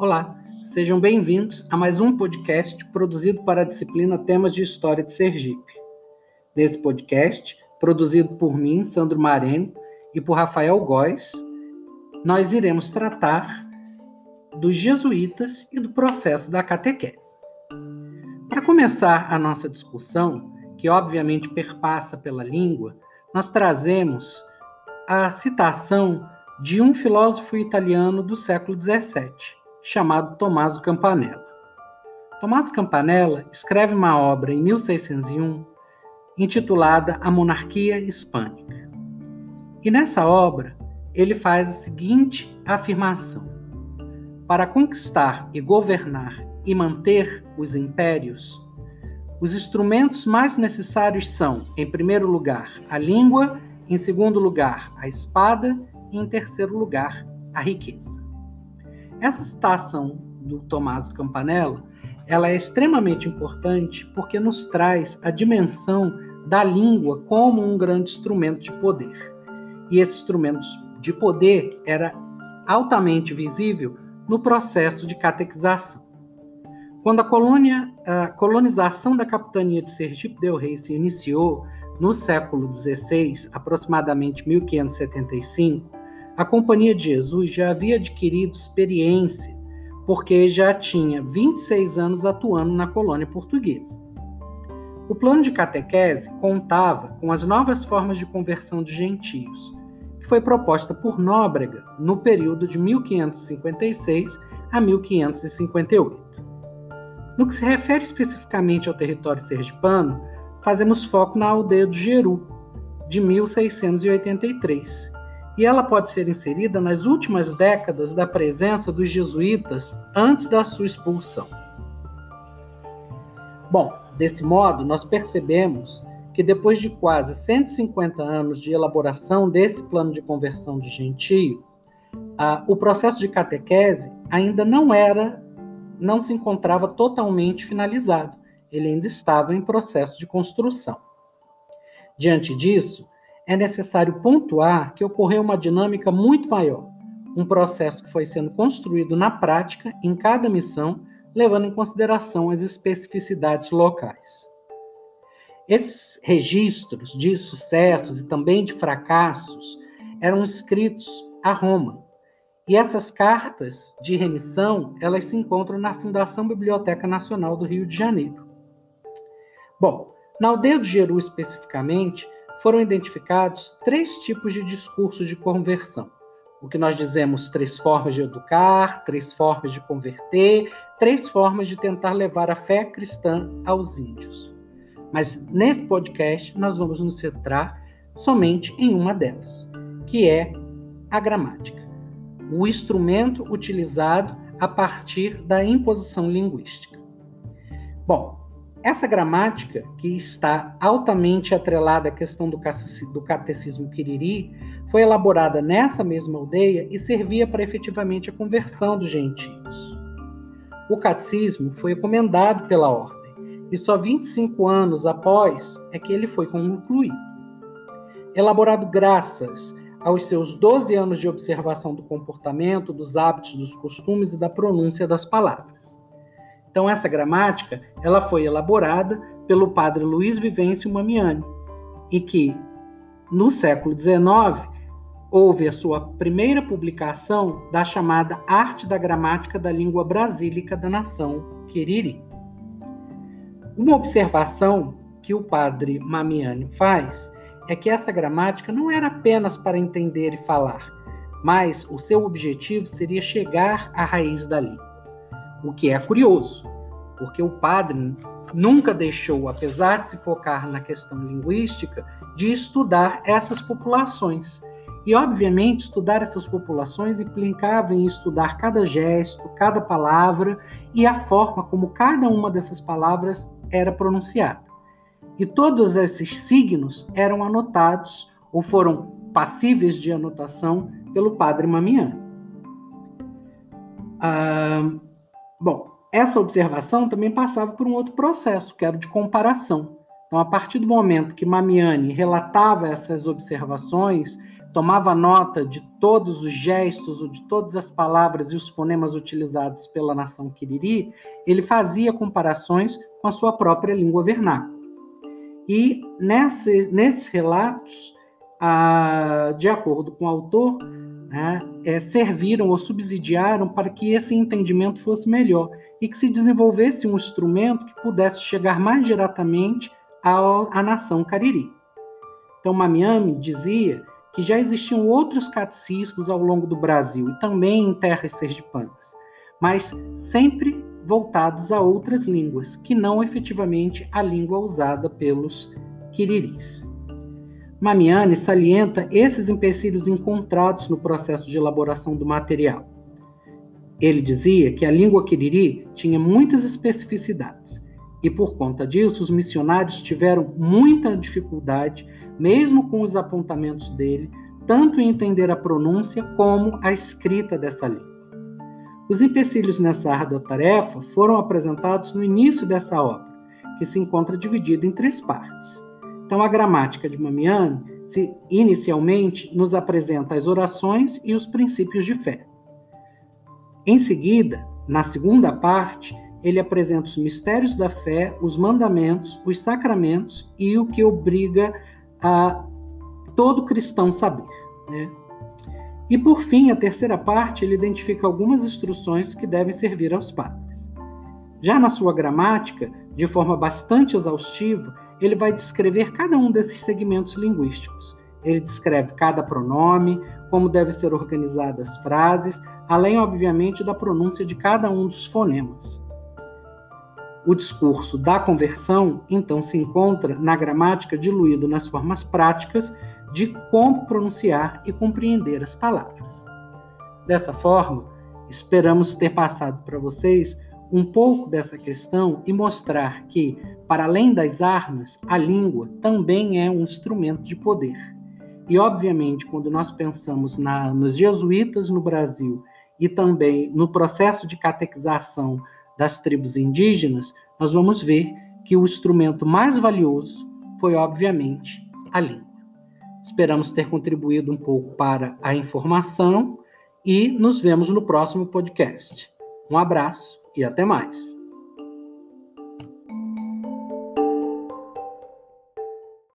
Olá, sejam bem-vindos a mais um podcast produzido para a disciplina Temas de História de Sergipe. Nesse podcast, produzido por mim, Sandro Mareno, e por Rafael Góes, nós iremos tratar dos jesuítas e do processo da catequese. Para começar a nossa discussão, que obviamente perpassa pela língua, nós trazemos a citação de um filósofo italiano do século XVII, chamado Tommaso Campanella. Tommaso Campanella escreve uma obra em 1601 intitulada A Monarquia Hispânica. E nessa obra, ele faz a seguinte afirmação: Para conquistar e governar e manter os impérios, os instrumentos mais necessários são, em primeiro lugar, a língua, em segundo lugar, a espada e, em terceiro lugar, a riqueza. Essa citação do Tommaso Campanella, ela é extremamente importante porque nos traz a dimensão da língua como um grande instrumento de poder. E esse instrumento de poder era altamente visível no processo de catequização. Quando a, colônia, a colonização da capitania de Sergipe del Rei se iniciou no século XVI, aproximadamente 1575, a Companhia de Jesus já havia adquirido experiência, porque já tinha 26 anos atuando na colônia portuguesa. O plano de catequese contava com as novas formas de conversão de gentios, que foi proposta por Nóbrega no período de 1556 a 1558. No que se refere especificamente ao território sergipano, fazemos foco na aldeia do Geru, de 1683, e ela pode ser inserida nas últimas décadas da presença dos jesuítas antes da sua expulsão. Bom, desse modo, nós percebemos que depois de quase 150 anos de elaboração desse plano de conversão de gentio, o processo de catequese ainda não era, não se encontrava totalmente finalizado. Ele ainda estava em processo de construção. Diante disso, é necessário pontuar que ocorreu uma dinâmica muito maior, um processo que foi sendo construído na prática em cada missão, levando em consideração as especificidades locais. Esses registros de sucessos e também de fracassos eram escritos a Roma. E essas cartas de remissão, elas se encontram na Fundação Biblioteca Nacional do Rio de Janeiro. Bom, na aldeia do Jeru especificamente, foram identificados três tipos de discursos de conversão. O que nós dizemos três formas de educar, três formas de converter, três formas de tentar levar a fé cristã aos índios. Mas nesse podcast nós vamos nos centrar somente em uma delas, que é a gramática, o instrumento utilizado a partir da imposição linguística. Bom, essa gramática, que está altamente atrelada à questão do catecismo Quiriri, foi elaborada nessa mesma aldeia e servia para efetivamente a conversão dos gentios. O catecismo foi encomendado pela ordem e só 25 anos após é que ele foi concluído. Elaborado graças aos seus 12 anos de observação do comportamento, dos hábitos, dos costumes e da pronúncia das palavras. Então essa gramática, ela foi elaborada pelo padre Luiz Vivêncio Mamiani e que no século XIX houve a sua primeira publicação da chamada Arte da Gramática da Língua Brasílica da Nação Quiriri. Uma observação que o padre Mamiani faz é que essa gramática não era apenas para entender e falar, mas o seu objetivo seria chegar à raiz da língua o que é curioso, porque o padre nunca deixou, apesar de se focar na questão linguística, de estudar essas populações. E, obviamente, estudar essas populações implicava em estudar cada gesto, cada palavra e a forma como cada uma dessas palavras era pronunciada. E todos esses signos eram anotados ou foram passíveis de anotação pelo padre Mamiano. Ah, Bom, essa observação também passava por um outro processo, que era o de comparação. Então, a partir do momento que Mamiani relatava essas observações tomava nota de todos os gestos, de todas as palavras e os fonemas utilizados pela nação Quiriri, ele fazia comparações com a sua própria língua vernácula. E nesse, nesses relatos, ah, de acordo com o autor, né, é, serviram ou subsidiaram para que esse entendimento fosse melhor e que se desenvolvesse um instrumento que pudesse chegar mais diretamente à, à nação Cariri. Então, Mamiami dizia que já existiam outros catecismos ao longo do Brasil e também em terras sergipanas, mas sempre voltados a outras línguas, que não efetivamente a língua usada pelos quiriris. Mamiani salienta esses empecilhos encontrados no processo de elaboração do material. Ele dizia que a língua quiriri tinha muitas especificidades e, por conta disso, os missionários tiveram muita dificuldade, mesmo com os apontamentos dele, tanto em entender a pronúncia como a escrita dessa língua. Os empecilhos nessa árdua tarefa foram apresentados no início dessa obra, que se encontra dividida em três partes. Então, a gramática de Mamiani, se, inicialmente, nos apresenta as orações e os princípios de fé. Em seguida, na segunda parte, ele apresenta os mistérios da fé, os mandamentos, os sacramentos e o que obriga a todo cristão saber. Né? E por fim, a terceira parte, ele identifica algumas instruções que devem servir aos padres. Já na sua gramática, de forma bastante exaustiva, ele vai descrever cada um desses segmentos linguísticos. Ele descreve cada pronome, como devem ser organizadas as frases, além, obviamente, da pronúncia de cada um dos fonemas. O discurso da conversão, então, se encontra na gramática diluído nas formas práticas de como pronunciar e compreender as palavras. Dessa forma, esperamos ter passado para vocês um pouco dessa questão e mostrar que, para além das armas, a língua também é um instrumento de poder. E, obviamente, quando nós pensamos na, nos jesuítas no Brasil e também no processo de catequização das tribos indígenas, nós vamos ver que o instrumento mais valioso foi, obviamente, a língua. Esperamos ter contribuído um pouco para a informação e nos vemos no próximo podcast. Um abraço e até mais.